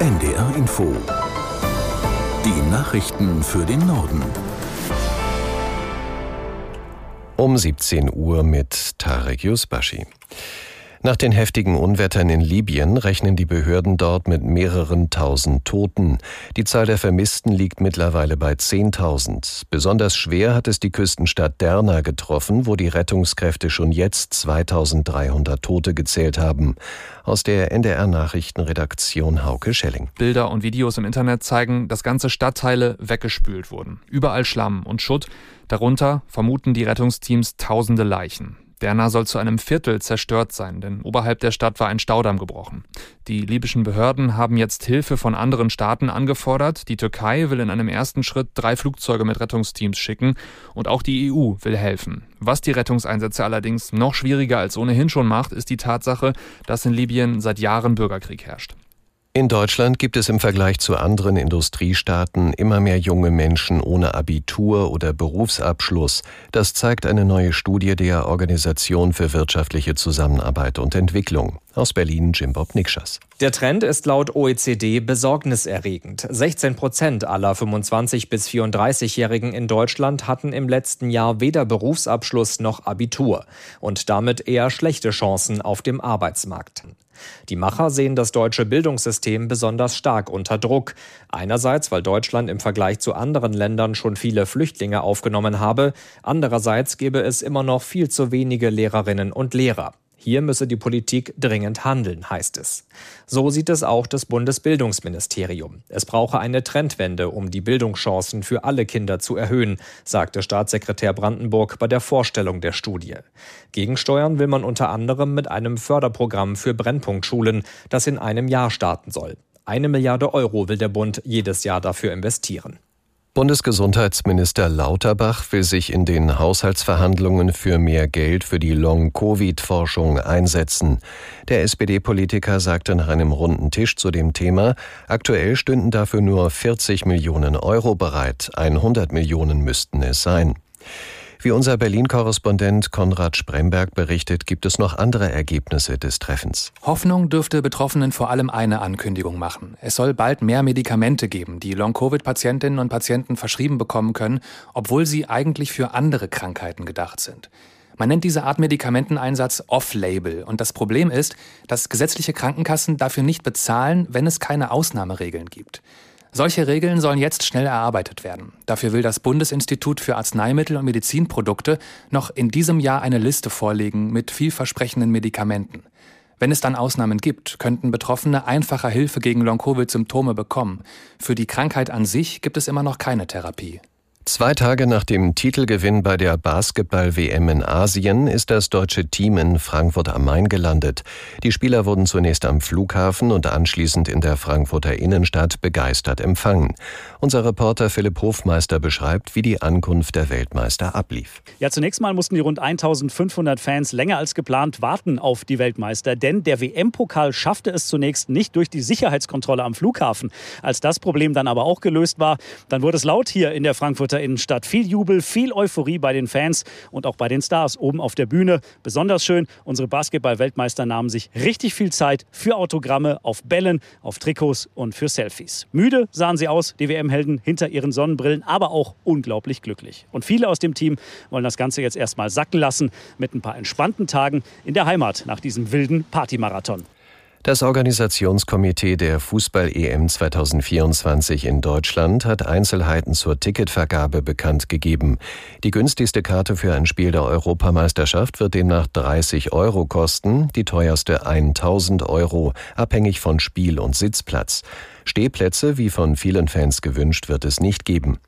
NDR Info. Die Nachrichten für den Norden. Um 17 Uhr mit Tarek Yusbashi. Nach den heftigen Unwettern in Libyen rechnen die Behörden dort mit mehreren tausend Toten. Die Zahl der Vermissten liegt mittlerweile bei 10.000. Besonders schwer hat es die Küstenstadt Derna getroffen, wo die Rettungskräfte schon jetzt 2300 Tote gezählt haben. Aus der NDR Nachrichtenredaktion Hauke Schelling. Bilder und Videos im Internet zeigen, dass ganze Stadtteile weggespült wurden. Überall Schlamm und Schutt. Darunter vermuten die Rettungsteams tausende Leichen. Derna soll zu einem Viertel zerstört sein, denn oberhalb der Stadt war ein Staudamm gebrochen. Die libyschen Behörden haben jetzt Hilfe von anderen Staaten angefordert. Die Türkei will in einem ersten Schritt drei Flugzeuge mit Rettungsteams schicken und auch die EU will helfen. Was die Rettungseinsätze allerdings noch schwieriger als ohnehin schon macht, ist die Tatsache, dass in Libyen seit Jahren Bürgerkrieg herrscht. In Deutschland gibt es im Vergleich zu anderen Industriestaaten immer mehr junge Menschen ohne Abitur oder Berufsabschluss. Das zeigt eine neue Studie der Organisation für wirtschaftliche Zusammenarbeit und Entwicklung. Aus Berlin Jim Bob Nikschas. Der Trend ist laut OECD besorgniserregend. 16 Prozent aller 25 bis 34-Jährigen in Deutschland hatten im letzten Jahr weder Berufsabschluss noch Abitur und damit eher schlechte Chancen auf dem Arbeitsmarkt. Die Macher sehen das deutsche Bildungssystem besonders stark unter Druck. Einerseits, weil Deutschland im Vergleich zu anderen Ländern schon viele Flüchtlinge aufgenommen habe, andererseits gebe es immer noch viel zu wenige Lehrerinnen und Lehrer. Hier müsse die Politik dringend handeln, heißt es. So sieht es auch das Bundesbildungsministerium. Es brauche eine Trendwende, um die Bildungschancen für alle Kinder zu erhöhen, sagte Staatssekretär Brandenburg bei der Vorstellung der Studie. Gegensteuern will man unter anderem mit einem Förderprogramm für Brennpunktschulen, das in einem Jahr starten soll. Eine Milliarde Euro will der Bund jedes Jahr dafür investieren. Bundesgesundheitsminister Lauterbach will sich in den Haushaltsverhandlungen für mehr Geld für die Long-Covid-Forschung einsetzen. Der SPD-Politiker sagte nach einem runden Tisch zu dem Thema, aktuell stünden dafür nur 40 Millionen Euro bereit, 100 Millionen müssten es sein. Wie unser Berlin-Korrespondent Konrad Spremberg berichtet, gibt es noch andere Ergebnisse des Treffens. Hoffnung dürfte Betroffenen vor allem eine Ankündigung machen. Es soll bald mehr Medikamente geben, die Long-Covid-Patientinnen und Patienten verschrieben bekommen können, obwohl sie eigentlich für andere Krankheiten gedacht sind. Man nennt diese Art Medikamenteneinsatz Off-Label. Und das Problem ist, dass gesetzliche Krankenkassen dafür nicht bezahlen, wenn es keine Ausnahmeregeln gibt. Solche Regeln sollen jetzt schnell erarbeitet werden. Dafür will das Bundesinstitut für Arzneimittel und Medizinprodukte noch in diesem Jahr eine Liste vorlegen mit vielversprechenden Medikamenten. Wenn es dann Ausnahmen gibt, könnten Betroffene einfacher Hilfe gegen Long-Covid-Symptome bekommen. Für die Krankheit an sich gibt es immer noch keine Therapie. Zwei Tage nach dem Titelgewinn bei der Basketball-WM in Asien ist das deutsche Team in Frankfurt am Main gelandet. Die Spieler wurden zunächst am Flughafen und anschließend in der Frankfurter Innenstadt begeistert empfangen. Unser Reporter Philipp Hofmeister beschreibt, wie die Ankunft der Weltmeister ablief. Ja, zunächst mal mussten die rund 1500 Fans länger als geplant warten auf die Weltmeister, denn der WM-Pokal schaffte es zunächst nicht durch die Sicherheitskontrolle am Flughafen. Als das Problem dann aber auch gelöst war, dann wurde es laut hier in der Frankfurter Frankfurter Innenstadt. Viel Jubel, viel Euphorie bei den Fans und auch bei den Stars oben auf der Bühne. Besonders schön, unsere Basketball-Weltmeister nahmen sich richtig viel Zeit für Autogramme auf Bällen, auf Trikots und für Selfies. Müde sahen sie aus, die WM-Helden hinter ihren Sonnenbrillen, aber auch unglaublich glücklich. Und viele aus dem Team wollen das Ganze jetzt erstmal sacken lassen mit ein paar entspannten Tagen in der Heimat nach diesem wilden Partymarathon. Das Organisationskomitee der Fußball-EM 2024 in Deutschland hat Einzelheiten zur Ticketvergabe bekannt gegeben. Die günstigste Karte für ein Spiel der Europameisterschaft wird demnach 30 Euro kosten, die teuerste 1000 Euro, abhängig von Spiel und Sitzplatz. Stehplätze, wie von vielen Fans gewünscht, wird es nicht geben.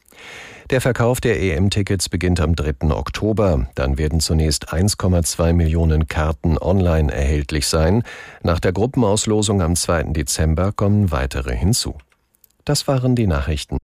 Der Verkauf der EM-Tickets beginnt am 3. Oktober. Dann werden zunächst 1,2 Millionen Karten online erhältlich sein. Nach der Gruppenauslosung am 2. Dezember kommen weitere hinzu. Das waren die Nachrichten.